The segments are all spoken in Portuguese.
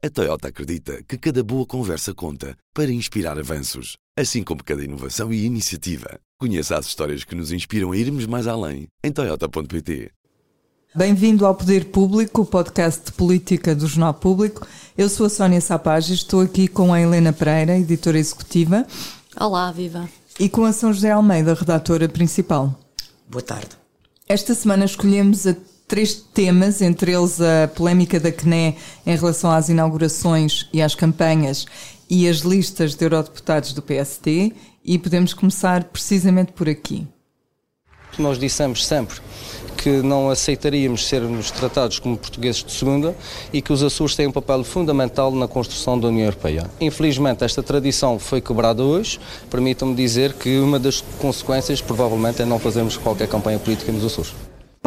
A Toyota acredita que cada boa conversa conta para inspirar avanços, assim como cada inovação e iniciativa. Conheça as histórias que nos inspiram a irmos mais além em Toyota.pt. Bem-vindo ao Poder Público, o podcast de política do Jornal Público. Eu sou a Sónia Sapage e estou aqui com a Helena Pereira, editora executiva. Olá, viva. E com a São José Almeida, redatora principal. Boa tarde. Esta semana escolhemos a três temas, entre eles a polémica da CNE em relação às inaugurações e às campanhas e as listas de eurodeputados do PST, e podemos começar precisamente por aqui. Nós dissemos sempre que não aceitaríamos sermos tratados como portugueses de segunda e que os Açores têm um papel fundamental na construção da União Europeia. Infelizmente, esta tradição foi quebrada hoje. Permitam-me dizer que uma das consequências, provavelmente, é não fazermos qualquer campanha política nos Açores.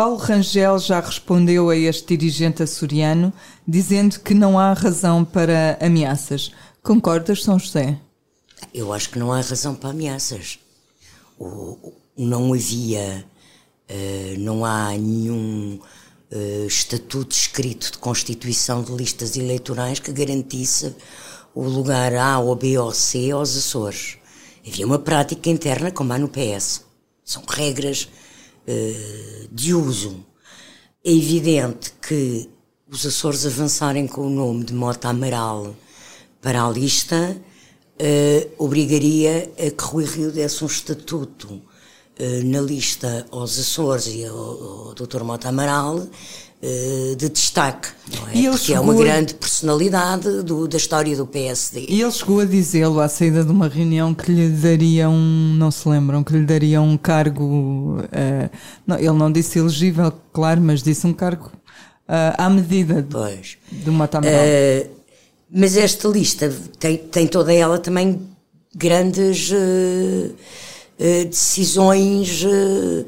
Paulo Rangel já respondeu a este dirigente açoriano, dizendo que não há razão para ameaças. Concordas, São José? Eu acho que não há razão para ameaças. O, não havia, uh, não há nenhum uh, estatuto escrito de constituição de listas eleitorais que garantisse o lugar A ou B ou C aos Açores. Havia uma prática interna como há no PS. São regras de uso. É evidente que os Açores avançarem com o nome de Mota Amaral para a lista uh, obrigaria a que Rui Rio desse um estatuto uh, na lista aos Açores e ao, ao Dr. Mota Amaral de destaque, não é? Porque é uma grande personalidade do, da história do PSD. E ele chegou a dizê-lo à saída de uma reunião que lhe daria um, não se lembram, que lhe daria um cargo, não, ele não disse elegível, claro, mas disse um cargo à medida pois. do Mota Amaral. Mas esta lista tem, tem toda ela também grandes uh, uh, decisões uh,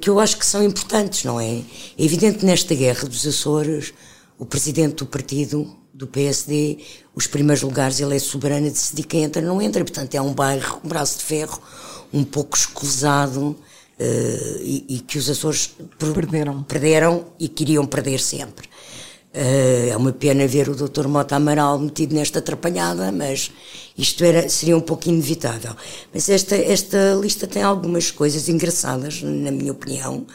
que eu acho que são importantes, não é? É evidente nesta guerra dos Açores, o presidente do partido, do PSD, os primeiros lugares, ele é soberano a decidir quem entra não entra, portanto é um bairro, um braço de ferro, um pouco escusado e, e, que os Açores perderam. perderam e queriam perder sempre. Uh, é uma pena ver o Dr. Mota Amaral metido nesta atrapalhada, mas isto era, seria um pouco inevitável. Mas esta, esta lista tem algumas coisas engraçadas, na minha opinião,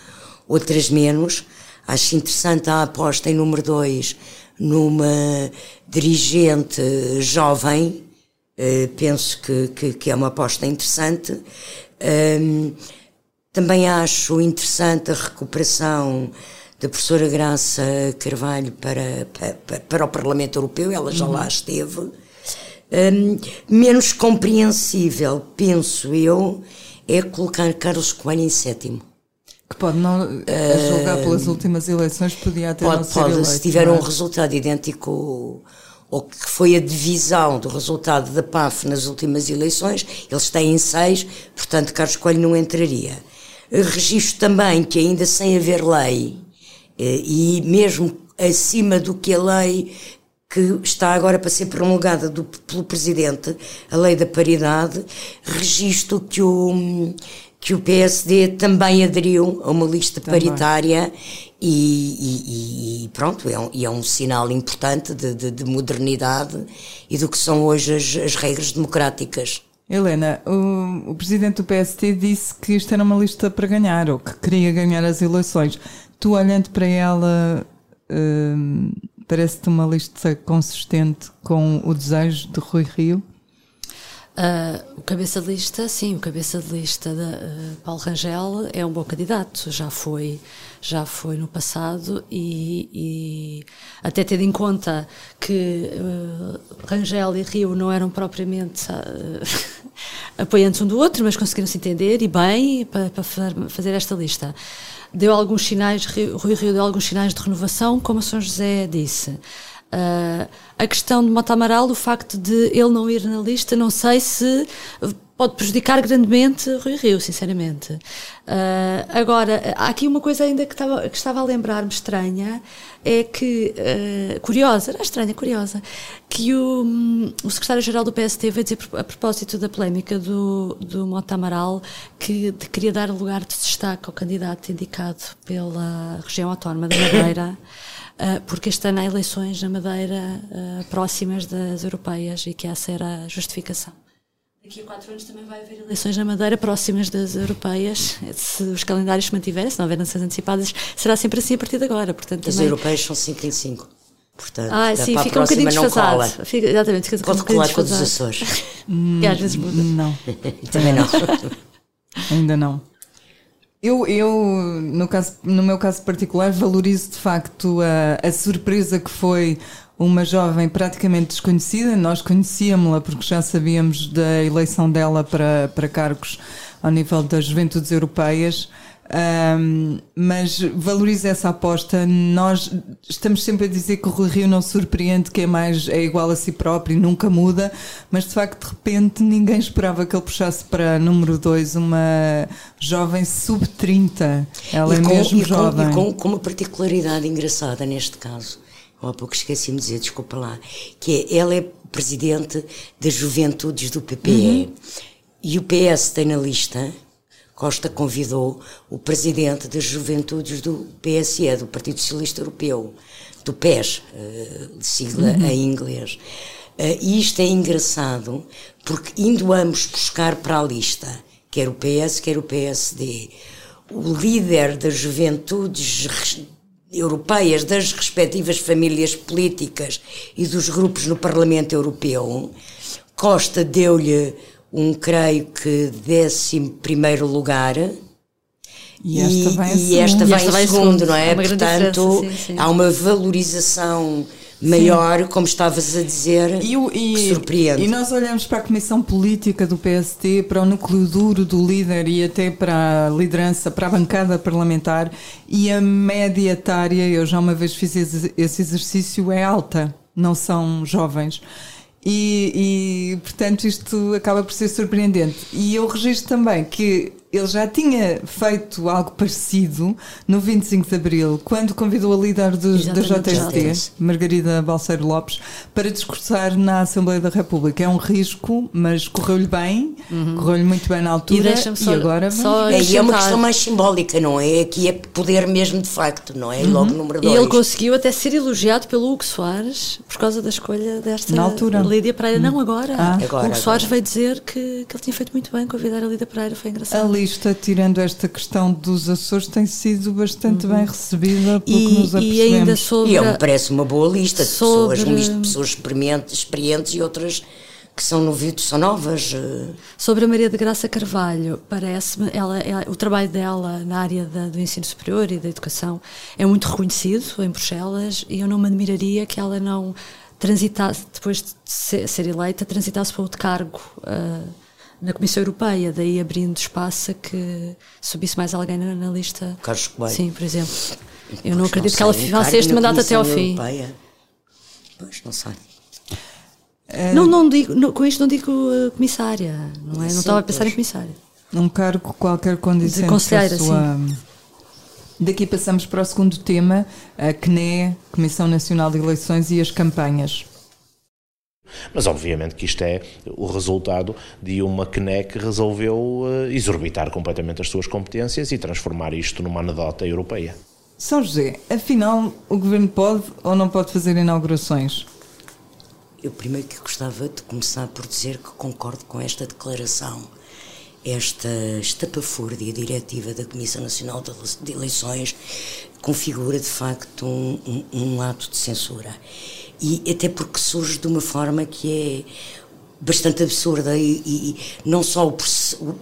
outras menos. Acho interessante a aposta em número 2 numa dirigente jovem, uh, penso que, que, que, é uma aposta interessante. Também acho interessante a recuperação da professora Graça Carvalho para, para, para o Parlamento Europeu, ela já uhum. lá esteve. Um, menos compreensível, penso eu, é colocar Carlos Coelho em sétimo. Que pode não, a julgar pelas últimas eleições, podia ter pode, não pode, eleito, se tiver é? um resultado idêntico ou que foi a divisão do resultado da PAF nas últimas eleições, eles têm seis, portanto Carlos Coelho não entraria. Registro também que ainda sem haver lei, e mesmo acima do que a lei que está agora para ser promulgada do, pelo Presidente, a lei da paridade, registro que o, que o PSD também aderiu a uma lista também. paritária e, e, e, pronto, é um, é um sinal importante de, de, de, modernidade e do que são hoje as, as regras democráticas. Helena, o, o presidente do PST disse que isto era uma lista para ganhar, ou que queria ganhar as eleições. Tu olhando para ela, hum, parece-te uma lista consistente com o desejo de Rui Rio? Uh, o cabeça de lista, sim, o cabeça de lista de uh, Paulo Rangel é um bom candidato, já foi, já foi no passado e, e até tendo em conta que uh, Rangel e Rio não eram propriamente apoiantes um do outro, mas conseguiram se entender e bem para fazer esta lista deu alguns sinais, Rui Rio deu alguns sinais de renovação, como a São José disse. Uh, a questão de Mota Amaral, o facto de ele não ir na lista, não sei se pode prejudicar grandemente Rui Rio, sinceramente. Uh, agora, há aqui uma coisa ainda que estava, que estava a lembrar-me estranha, é que, uh, curiosa, era estranha, curiosa, que o, um, o secretário-geral do PST veio dizer, a propósito da polémica do, do Mota Amaral, que de, queria dar lugar de destaque ao candidato indicado pela região autónoma da Madeira, uh, porque este ano há eleições na Madeira próximas das europeias e que essa era a justificação. Daqui a quatro anos também vai haver eleições na Madeira próximas das europeias. Se os calendários se mantiverem, se não houver eleições antecipadas, será sempre assim a partir de agora. Portanto, As também... europeias são 5 em 5. Portanto, ah, sim, fica um bocadinho desfasado. Fica, exatamente, fica Pode um colar com os Açores. que às vezes muda. Não. Também não. Ainda não. Eu, eu no, caso, no meu caso particular, valorizo de facto a, a surpresa que foi uma jovem praticamente desconhecida. Nós conhecíamos-la porque já sabíamos da eleição dela para, para cargos ao nível das juventudes europeias. Um, mas valorizo essa aposta. Nós estamos sempre a dizer que o Rui Rio não surpreende, que é mais é igual a si próprio, nunca muda, mas de facto de repente ninguém esperava que ele puxasse para número 2 uma jovem sub-30. Ela e é com, mesmo e com, jovem. E com, com uma particularidade engraçada neste caso, há pouco esqueci-me de dizer, desculpa lá, que é, ela é presidente das juventudes do PPE uhum. e o PS tem na lista Costa convidou o presidente das juventudes do PSE, do Partido Socialista Europeu, do PES, eh, de sigla uhum. em inglês. Eh, e isto é engraçado porque indo ambos buscar para a lista, quer o PS, quer o PSD, o líder das juventudes europeias, das respectivas famílias políticas e dos grupos no Parlamento Europeu, Costa deu-lhe um, creio que, décimo primeiro lugar. E esta vai em e esta vai esta em segundo, não é? Portanto, sim, sim. há uma valorização maior, sim. como estavas a dizer, e, e, surpreende. E nós olhamos para a Comissão Política do PST, para o núcleo duro do líder e até para a liderança, para a bancada parlamentar, e a média etária, eu já uma vez fiz esse exercício, é alta, não são jovens. E, e, portanto isto acaba por ser surpreendente. E eu registro também que ele já tinha feito algo parecido no 25 de Abril, quando convidou a líder do, da JST, Margarida Balseiro Lopes, para discursar na Assembleia da República. É um risco, mas correu-lhe bem, uhum. correu-lhe muito bem na altura. E, só, e agora só é, e é uma questão mais simbólica, não é? Aqui é poder mesmo de facto, não é? Uhum. Logo número dois. E ele conseguiu até ser elogiado pelo Hugo Soares por causa da escolha desta na altura. Lídia Pereira. Uhum. Não, agora. Ah. agora o Hugo agora. Soares veio dizer que, que ele tinha feito muito bem convidar a Lídia Pereira, foi engraçado. Ali lista, tirando esta questão dos Açores, tem sido bastante uhum. bem recebida pelo e, que nos apercebemos. E ainda sobre... E é, me parece uma boa lista de sobre... pessoas, um misto de pessoas experientes, experientes e outras que são novitos, são novas. eh. Sobre a Maria de Graça Carvalho, parece-me, ela, ela, o trabalho dela na área da, do ensino superior e da educação é muito reconhecido em Bruxelas e eu não me admiraria que ela não transitasse, depois de ser, ser eleita, transitasse para outro cargo. Uh, na Comissão Europeia, daí abrindo espaço a que subisse mais alguém na, na lista. Carlos Coelho. Sim, por exemplo. Eu Pois não acredito sei, que ela faça este mandato até ao Comissão fim. Europeia. Pois, não sei. Não, não digo, não, com isto não digo uh, comissária, não é? Não Sim, estava a pensar pois. em comissária. Um cargo qualquer condicente De conselheira, sua... Daqui passamos para o segundo tema, a CNE, Comissão Nacional de Eleições e as campanhas. Mas obviamente que isto é o resultado de uma CNE que resolveu eh, exorbitar completamente as suas competências e transformar isto numa anedota europeia. São José, afinal, o Governo pode ou não pode fazer inaugurações? Eu primeiro que gostava de começar por dizer que concordo com esta declaração. Esta estapafúrdia diretiva da Comissão Nacional de Eleições configura de facto um, um- um ato de censura. E até porque surge de uma forma que é bastante absurda e, e não só o,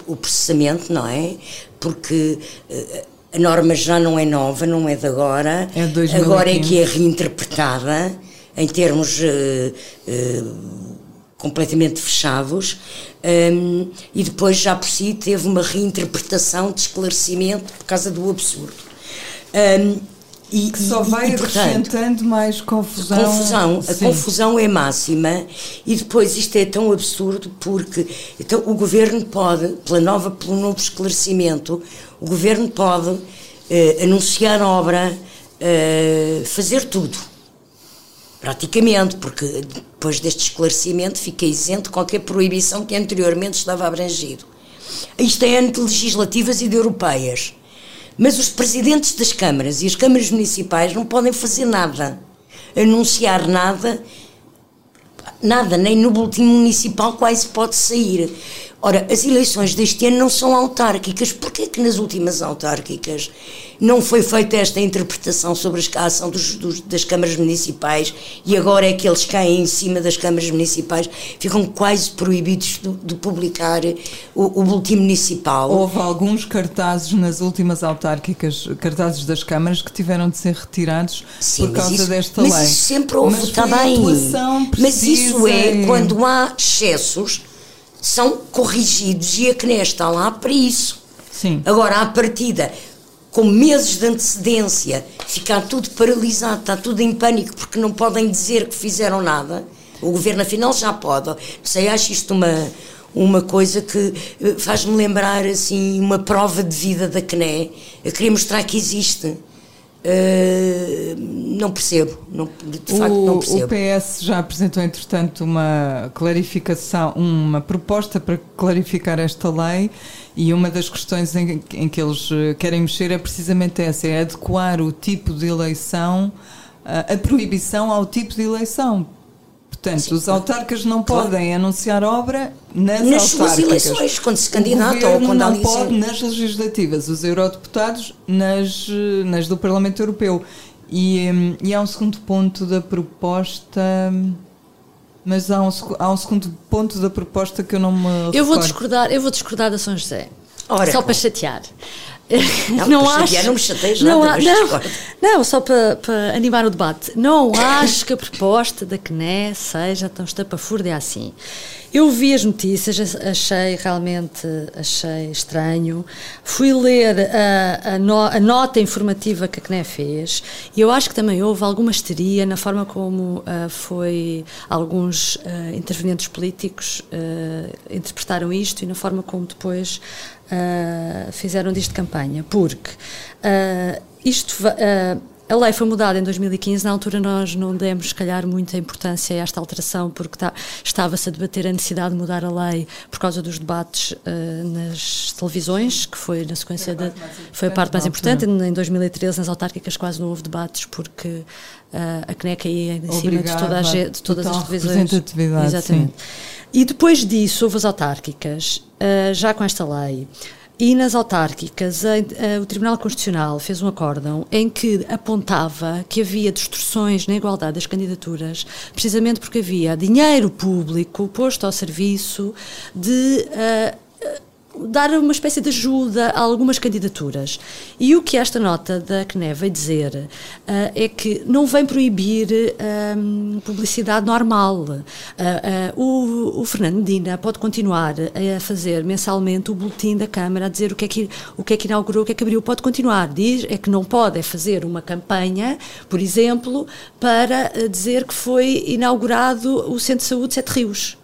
o- processamento, não é? Porque eh, a norma já não é nova, não é de agora. É de 2015. agora é que é reinterpretada em termos eh, eh, completamente fechados hum, e depois já por si teve uma reinterpretação de esclarecimento por causa do absurdo. Hum, e, Que só e- vai e, portanto, acrescentando mais confusão. confusão, a confusão é máxima e depois isto é tão absurdo porque então o governo pode, pela nova, pelo novo esclarecimento, o governo pode eh, anunciar obra, eh, fazer tudo. Praticamente, porque depois deste esclarecimento fica isento de qualquer proibição que anteriormente estava abrangido. Isto é ante legislativas e de europeias. Mas os presidentes das câmaras e as câmaras municipais não podem fazer nada, anunciar nada, nada, nem no boletim municipal quase pode sair. Ora, as eleições deste ano não são autárquicas. Porquê que nas últimas autárquicas não foi feita esta interpretação sobre a ação dos, dos, das câmaras municipais e agora é que eles caem em cima das câmaras municipais, ficam quase proibidos de, de publicar o, o boletim municipal? Houve alguns cartazes nas últimas autárquicas, cartazes das câmaras, que tiveram de ser retirados Sim, por causa isso, desta mas lei. Mas sempre houve, está bem. Mas isso é quando há excessos são corrigidos e a CNE está lá para isso. Sim. Agora, à partida, com meses de antecedência, ficar tudo paralisado, está tudo em pânico porque não podem dizer que fizeram nada. O governo, afinal, já pode. Não sei, acho isto uma, uma coisa que eh, faz-me lembrar assim uma prova de vida da CNE. Eu queria mostrar que existe. Uh, não percebo, não, de facto o, não percebo. O PS já apresentou, entretanto, uma clarificação, uma proposta para clarificar esta lei e uma das questões em, em que eles eh, querem mexer é precisamente essa, é adequar o tipo de eleição, a, a proibição ao tipo de eleição. Portanto, Sim, os autarcas não claro. podem anunciar obra nas, nas suas eleições, quando se candidata ou quando não pode nas legislativas, os eurodeputados nas, nas do Parlamento Europeu. E, hum, e há um segundo ponto da proposta. Mas há um, há um segundo ponto da proposta que eu não me. Eu recordo. vou discordar, eu vou discordar da São José. Ora, só para chatear. Não, não acho. Não me chateias nada, não, não, não, só para, para, animar o debate. Não acho que a proposta da CNE seja tão estapafúrdia assim. Eu vi as notícias, achei realmente achei estranho. Fui ler a, a, no, a, nota informativa que a CNE fez e eu acho que também houve alguma histeria na forma como uh, foi alguns uh, intervenientes políticos uh, interpretaram isto e na forma como depois fizeram disto campanha. Porque isto a lei foi mudada em 2015, na altura nós não demos, se calhar, muita importância a esta alteração, porque tá, estava-se a debater a necessidade de mudar a lei por causa dos debates uh, nas televisões, que foi na sequência da. Foi a parte mais importante. Em 2013, nas autárquicas, quase não houve debates, porque uh, a CNEC ia em cima de, toda a, de todas as televisões. Exatamente. Sim. E depois disso, houve as autárquicas, uh, já com esta lei. E nas autárquicas, o Tribunal Constitucional fez um acórdão em que apontava que havia distorções na igualdade das candidaturas, precisamente porque havia dinheiro público posto ao serviço de uh, dar uma espécie de ajuda a algumas candidaturas. E o que esta nota da CNE vai dizer uh, é que não vem proibir uh, publicidade normal. Uh, o, o, Fernando Medina pode continuar a fazer mensalmente o boletim da Câmara a dizer o que é que, o que, é que inaugurou, o que é que abriu. Pode continuar. Diz é que não pode é fazer uma campanha, por exemplo, para dizer que foi inaugurado o Centro de Saúde Sete Rios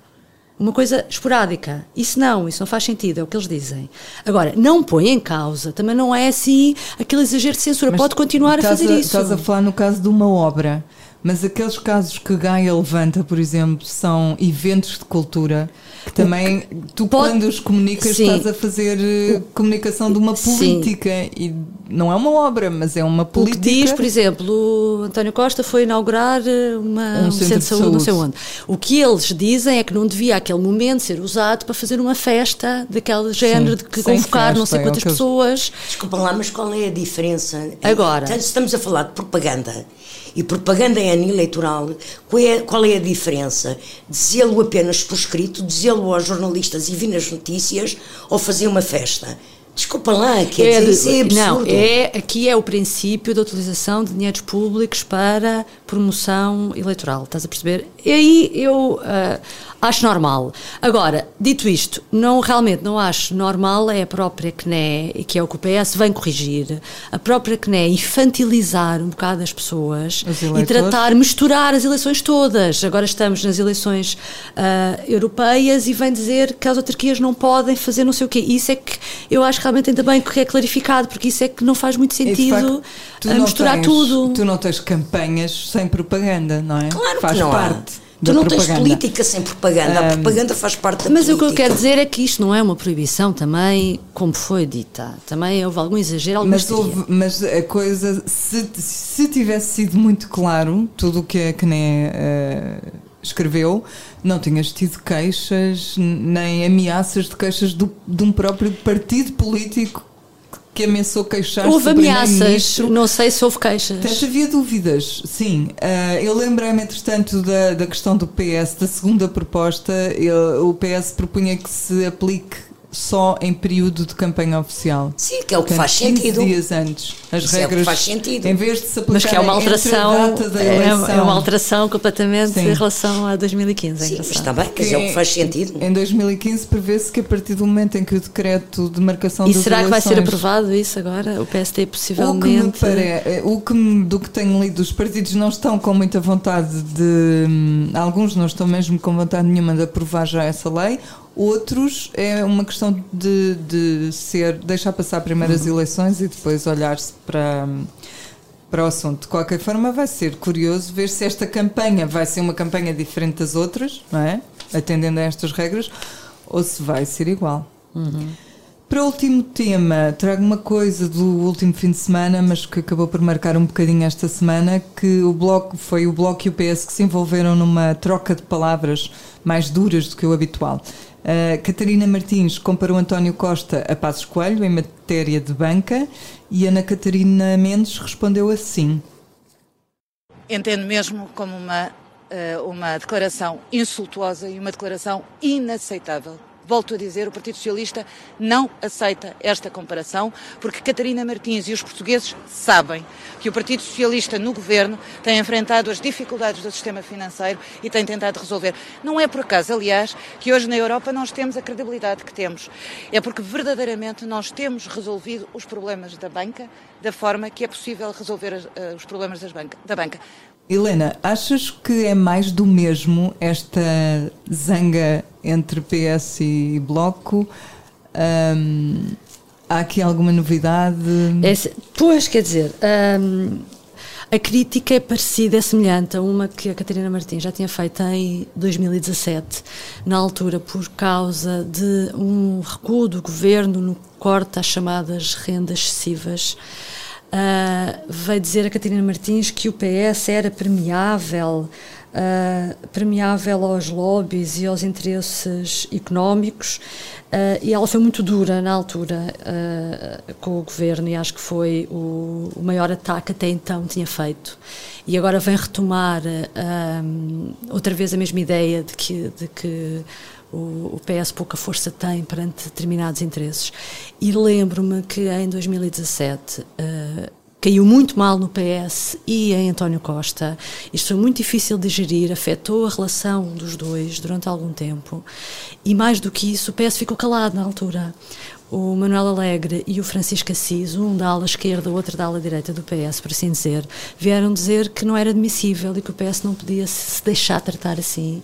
uma coisa esporádica. Isso não, isso não faz sentido, é o que eles dizem. Agora, não põe em causa, também não é assim aquele exagero de censura, Mas pode continuar a fazer a, isso. Estás a falar no caso de uma obra, mas aqueles casos que Gaia levanta, por exemplo, são eventos de cultura que também tu Pode, quando os comunicas sim. estás a fazer uh, comunicação de uma política sim. e não é uma obra, mas é uma política. O que diz, por exemplo, o António Costa foi inaugurar eh, uma, um, um centro, de saúde, saúde, não sei onde. O que eles dizem é que não devia aquele momento ser usado para fazer uma festa daquele género sim, de que convocar festa, não sei é quantas é pessoas. Desculpa lá, mas qual é a diferença? Agora, estamos a falar de propaganda e propaganda em ano eleitoral, qual é, qual é a diferença? Dizê-lo apenas por escrito, dizê-lo aos jornalistas e vir nas notícias ou fazer uma festa? Desculpa lá, quer é dizer, isso é absurdo. Não, é, aqui é o princípio da utilização de dinheiros públicos para promoção eleitoral, estás a perceber? E aí eu uh, acho normal. Agora, dito isto, não realmente não acho normal é a própria CNE, que é o que o PS vem corrigir, a própria CNE infantilizar um bocado as pessoas as e tratar, misturar as eleições todas. Agora estamos nas eleições uh, europeias e vem dizer que as autarquias não podem fazer não sei o quê. Isso é que eu acho que realmente ainda bem que é clarificado, porque isso é que não faz muito sentido facto, misturar tens, tudo. Tu não tens campanhas sem propaganda, não é? Claro Faz que não parte. Há. Tu não propaganda. tens política sem propaganda. A propaganda faz parte da mas política. Mas o que eu quero dizer é que isto não é uma proibição também, como foi dita. Também houve algum exagero, alguma mas, houve, mas a coisa, se, se tivesse sido muito claro, tudo o que a CNE uh, escreveu, não tinhas tido queixas, nem ameaças de queixas do, de um próprio partido político que ameaçou queixar-se Houve ameaças, não sei se houve queixas. Portanto, havia dúvidas, sim. Uh, eu lembrei-me, entretanto, da, da questão do PS, da segunda proposta. o PS propunha que se aplique só em período de campanha oficial. Sim, que é o que faz sentido. dias antes. As Isso regras. É o que faz sentido. Em vez de se aplicar Mas que é uma alteração. É, é, uma alteração completamente Sim. em relação a 2015. É Sim, mas está bem, mas é o que faz sentido. Em 2015 prevê-se que a partir do momento em que o decreto de marcação e das será eleições, que vai ser aprovado isso agora? O PST possivelmente. O que me pare... o que do que tenho lido, os partidos não estão com muita vontade de. Hum, alguns não estão mesmo com vontade nenhuma de aprovar já essa lei Outros é uma questão de, de ser deixar passar primeiro as uhum. eleições e depois olhar-se para, para o assunto. De qualquer forma, vai ser curioso ver se esta campanha vai ser uma campanha diferente das outras, não é? Atendendo a estas regras, ou se vai ser igual. Uhum. Para o último tema, trago uma coisa do último fim de semana, mas que acabou por marcar um bocadinho esta semana, que o bloco foi o Bloco e o PS que se envolveram numa troca de palavras mais duras do que o habitual. Uh, Catarina Martins comparou António Costa a Passos Coelho em matéria de banca e Ana Catarina Mendes respondeu assim. Entendo mesmo como uma, uh, uma declaração insultuosa e uma declaração inaceitável volto a dizer, o Partido Socialista não aceita esta comparação, porque Catarina Martins e os portugueses sabem que o Partido Socialista no governo tem enfrentado as dificuldades do sistema financeiro e tem tentado resolver. Não é por acaso, aliás, que hoje na Europa nós temos a credibilidade que temos. É porque verdadeiramente nós temos resolvido os problemas da banca da forma que é possível resolver eh, os problemas banca, da banca. Helena, achas que é mais do mesmo esta zanga entre PS e Bloco? Um, há aqui alguma novidade? É, pois, quer dizer, um, a crítica é parecida, é semelhante a uma que a Catarina Martins já tinha feito em 2017, na altura por causa de um recuo do governo no corte às chamadas rendas excessivas. Uh, veio dizer a Catarina Martins que o PS era permeável, uh, permeável aos lobbies e aos interesses económicos, uh, e ela foi muito dura na altura com o governo, e acho que foi o, o, maior ataque até então tinha feito. E agora vem retomar outra vez a mesma ideia de que, de que o, o PS pouca força tem perante determinados interesses. E lembro-me que em 2017 uh, eh, caiu muito mal no PS e em António Costa. Isto foi muito difícil de gerir, afetou a relação dos dois durante algum tempo. E mais do que isso, o PS ficou calado na altura. O Manuel Alegre e o Francisco Assis, um da ala esquerda, o outro da ala direita do PS, por assim dizer, vieram dizer que não era admissível e que o PS não podia se deixar tratar assim.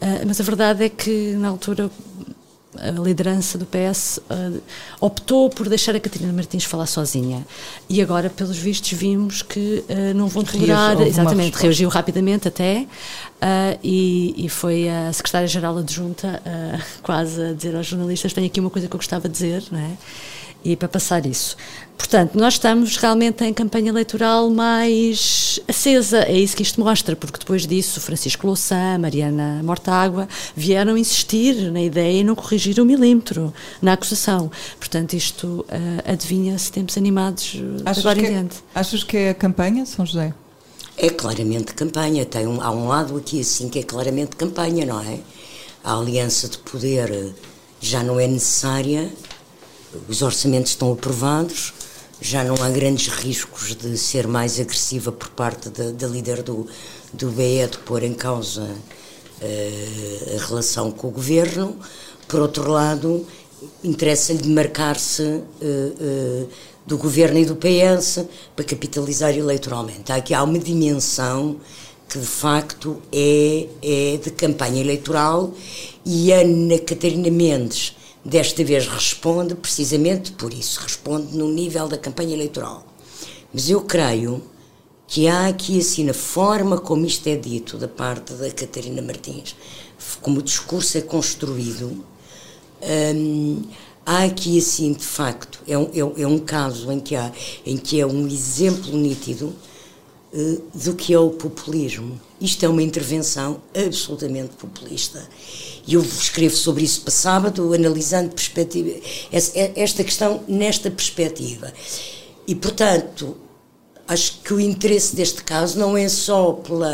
Uh, mas a verdade é que, na altura, a liderança do PS uh, ah, optou por deixar a Catarina Martins falar sozinha. E agora, pelos vistos, vimos que uh, não vão tolerar. Exatamente, reagiu rapidamente até. Uh, e, e, foi a secretária-geral adjunta quase a dizer aos jornalistas: tenho aqui uma coisa que eu gostava de dizer, não é? E para passar isso. Portanto, nós estamos realmente em campanha eleitoral mais acesa, é isso que isto mostra, porque depois disso Francisco Louçã, Mariana Mortágua vieram insistir na ideia e não corrigir o um milímetro na acusação. Portanto, isto uh, adivinha-se tempos animados eh, achas agora em é- diante. É, achas que é a campanha, São José? É claramente campanha. Tem um, há um lado aqui assim que é claramente campanha, não é? A aliança de poder já não é necessária os orçamentos estão aprovados, já não há grandes riscos de ser mais agressiva por parte da, da líder do, do BE de pôr em causa uh, a relação com o governo. Por outro lado, interessa-lhe marcar-se uh, uh, do governo e do PS para capitalizar eleitoralmente. Aqui há uma dimensão que de facto é, é de campanha eleitoral e Ana Catarina Mendes desta vez responde precisamente por isso, responde no nível da campanha eleitoral. Mas eu creio que há aqui assim na forma como isto é dito da parte da Catarina Martins, como o discurso é construído, hum, há aqui assim de facto é um, é, é um caso em que há em que é um exemplo nítido do que é o populismo. Isto é uma intervenção absolutamente populista. E eu escrevo sobre isso para sábado, analisando perspectiva, esta questão nesta perspectiva. E, portanto, acho que o interesse deste caso não é só pela,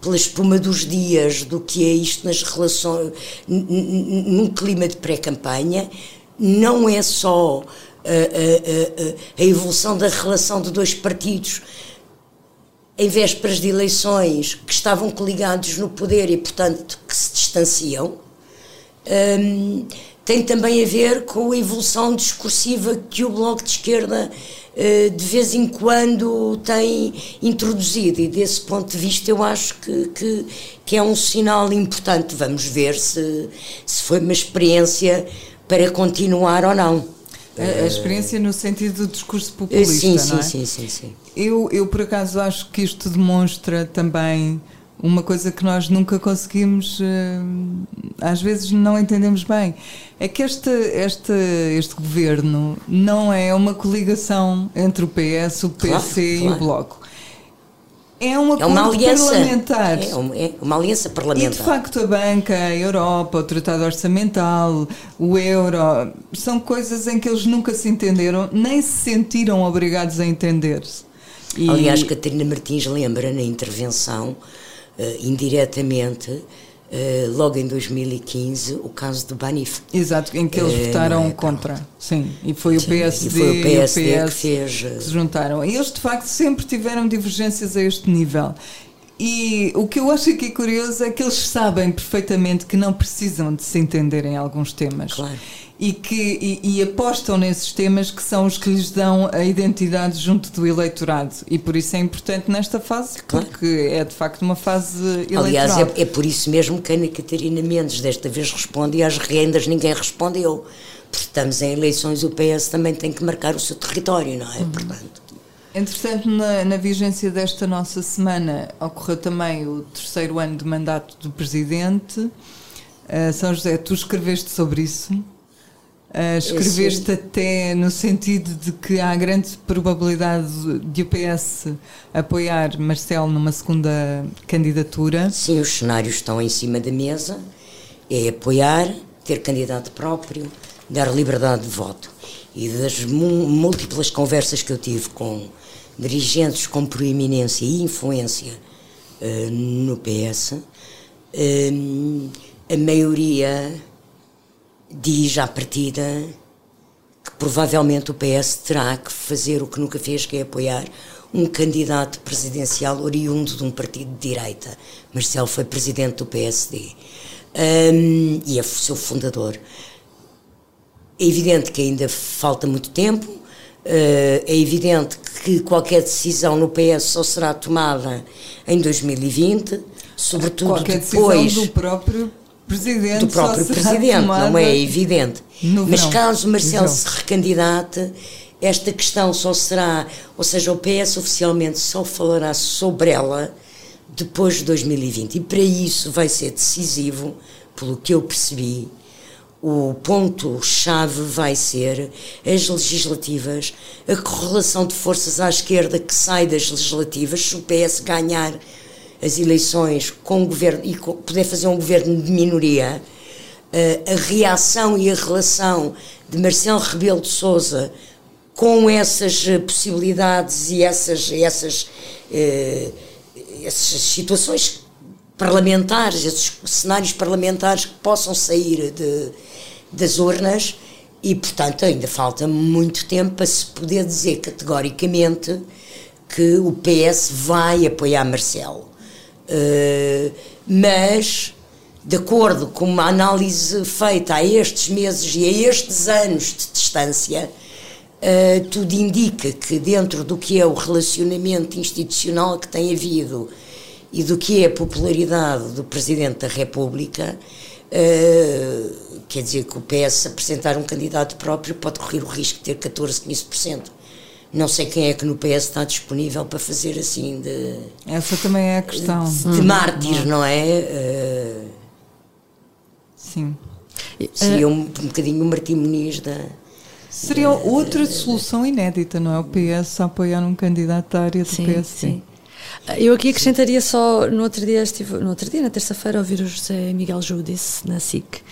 pela espuma dos dias do que é isto nas relações, num clima de pré-campanha, não é só a, a, a, a, evolução da relação de dois partidos em vésperas de eleições que estavam coligados no poder e, portanto, que se distanciam. Um, tem também a ver com a evolução discursiva que o Bloco de Esquerda eh, de vez em quando tem introduzido e desse ponto de vista eu acho que, que, que é um sinal importante. Vamos ver se, se foi uma experiência para continuar ou não. A, a experiência no sentido do discurso populista, sim, sim, é? sim, sim, sim. Eu, eu, por acaso, acho que isto demonstra também uma coisa que nós nunca conseguimos, eh, às vezes não entendemos bem. É que este, este, este governo não é uma coligação entre o PS, o PC claro, e claro. o Bloco. É uma, é uma aliança parlamentar. É uma, é uma, aliança parlamentar. E de facto a banca, a Europa, o Tratado Orçamental, o euro, são coisas em que eles nunca se entenderam, nem se sentiram obrigados a entender-se. E... Aliás, Catarina Martins lembra na intervenção uh, indiretamente, uh, logo em 2015, o caso do Banif. Exato, em que eles uh, votaram é, contra. Sim, e foi Sim, o PSD, e foi o PSD, o PS que fez. Que se juntaram. E eles, de facto, sempre tiveram divergências a este nível. E o que eu acho aqui curioso é que eles sabem perfeitamente que não precisam de se entender em alguns temas. Claro e que e, e, apostam nesses temas que são os que lhes dão a identidade junto do eleitorado e por isso é importante nesta fase claro. porque é de facto uma fase eleitoral. Aliás, é, é por isso mesmo que a Ana Catarina Mendes desta vez responde e às rendas ninguém respondeu. Porque estamos em eleições o PS também tem que marcar o seu território, não é? Uhum. Portanto. Entretanto, na, na vigência desta nossa semana, ocorreu também o terceiro ano de mandato do Presidente. Uh, São José, tu escreveste sobre isso. Uh, escreveste até no sentido de que há grande probabilidade de o PS apoiar Marcelo numa segunda candidatura. Sim, os cenários estão em cima da mesa. É apoiar, ter candidato próprio, dar liberdade de voto. E das múltiplas conversas que eu tive com dirigentes com proeminência e influência uh, no PS, uh, a maioria diz à partida que provavelmente o PS terá que fazer o que nunca fez, que é apoiar um candidato presidencial oriundo de um partido de direita. Marcelo foi presidente do PSD um, e é seu fundador. É evidente que ainda falta muito tempo, uh, é evidente que qualquer decisão no PS só será tomada em 2020, sobretudo qualquer depois. Decisão do próprio presidente do próprio presidente, não é evidente. Mas caso Marcelo se recandidate, esta questão só será, ou seja, o PS oficialmente só falará sobre ela depois de 2020. E para isso vai ser decisivo, pelo que eu percebi, o ponto-chave vai ser as legislativas, a correlação de forças à esquerda que sai das legislativas, se o PS ganhar as eleições com o governo e poder fazer um governo de minoria, uh, a reação e a relação de Marcelo Rebelo de Sousa com essas eh, possibilidades e essas, essas, uh, essas situações parlamentares, esses cenários parlamentares que possam sair de, das urnas e, portanto, ainda falta muito tempo para se poder dizer categoricamente que o PS vai apoiar Marcelo. Uh, mas, de acordo com uma análise feita a estes meses e a estes anos de distância, uh, tudo indica que, dentro do que é o relacionamento institucional que tem havido e do que é a popularidade do Presidente da República, uh, quer dizer que o PS apresentar um candidato próprio pode correr o risco de ter 14, 15% Não sei quem é que no PS está disponível para fazer assim de. Essa também é a questão. De mártir, não é? Uh, Sim. Seria um, um bocadinho o Martim Muniz da. Seria outra solução inédita, não é? O PS a apoiar um candidato à área do sim, PSD. Sim. Eu aqui acrescentaria só, no outro dia, estive, no outro dia, na terça-feira, ouvir o José Miguel Judice na SIC,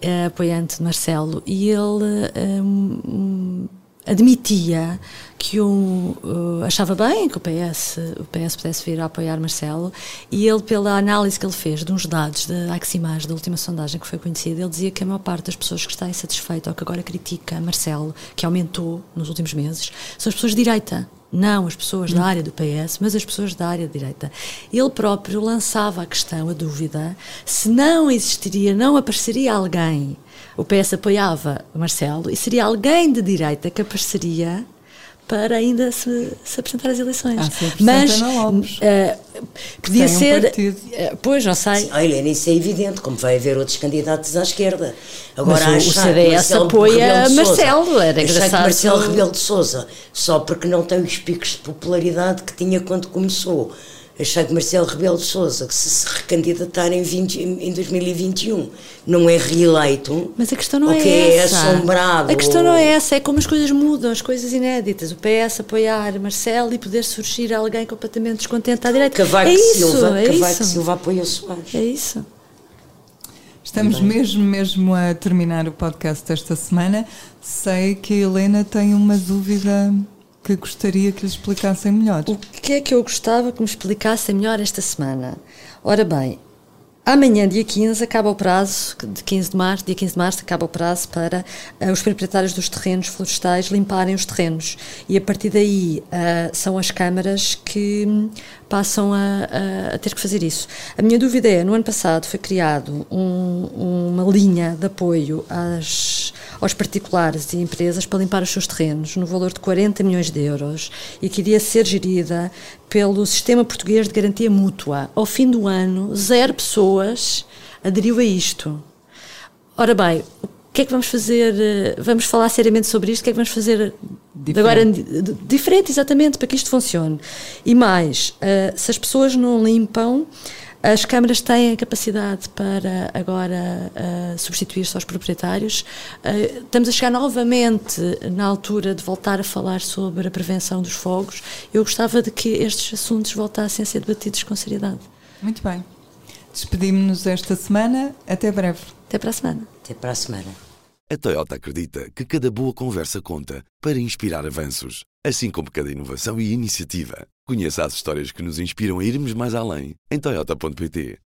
eh, apoiante de Marcelo, e ele um, admitia que um, uh, achava bem que o PS, o PS pudesse vir a apoiar Marcelo e ele, pela análise que ele fez de uns dados da Aximage, da última sondagem que foi conhecida, ele dizia que a maior parte das pessoas que está insatisfeita ou que agora critica Marcelo, que aumentou nos últimos meses, são as pessoas de direita. Não as pessoas da área do PS, mas as pessoas da área de direita. Ele próprio lançava a questão, a dúvida, se não existiria, não apareceria alguém. O PS apoiava Marcelo e seria alguém de direita que apareceria para ainda se, se apresentar às eleições. Ah, Mas uh, podia Tem ser. Um uh, pois, não sei. Olha, isso é evidente, como vai haver outros candidatos à esquerda. Agora, Mas o, o CDS Marcelo apoia Marcelo, era engraçado. que Marcelo Rebelo de Souza, só porque não tem os picos de popularidade que tinha quando começou, achar que Marcelo Rebelo de Sousa, que se se recandidatar em, 20, em 2021, não é reeleito, Mas a questão não é que é essa. assombrado. A questão não é essa, é como as coisas mudam, as coisas inéditas. O PS apoiar Marcelo e poder surgir alguém completamente descontente à direita. Cavaco é isso, Silva, é Cavaco isso. Silva apoia Soares. É isso. Estamos mesmo, mesmo a terminar o podcast desta semana. Sei que a Helena tem uma dúvida que gostaria que lhe explicassem melhor. O que é que eu gostava que me explicassem melhor esta semana? Ora bem, amanhã, dia 15, acaba o prazo, de 15 de março, dia 15 de março, acaba o prazo para eh, os proprietários dos terrenos florestais limparem os terrenos. E a partir daí eh, são as câmaras que passam a, a- ter que fazer isso. A minha dúvida é, no ano passado foi criado um- uma linha de apoio às, aos particulares e empresas para limpar os seus terrenos, no valor de 40 milhões de euros, e que iria ser gerida pelo Sistema Português de Garantia Mútua. Ao fim do ano, zero pessoas aderiu a isto. Ora bem, que é que vamos fazer? eh, Vamos falar seriamente sobre isto? O que é que vamos fazer Diferente. agora di- di- diferente, exatamente, para que isto funcione? E mais, eh, se as pessoas não limpam, as câmaras têm a capacidade para agora eh, substituir-se aos proprietários. Estamos a chegar novamente na altura de voltar a falar sobre a prevenção dos fogos. Eu gostava de que estes assuntos voltassem a ser debatidos com seriedade. Muito bem. Despedimos-nos esta semana. Até breve. Até para a semana. Até para a semana. A Toyota acredita que cada boa conversa conta para inspirar avanços, assim como cada inovação e iniciativa. Conheça as histórias que nos inspiram a irmos mais além em toyota.pt.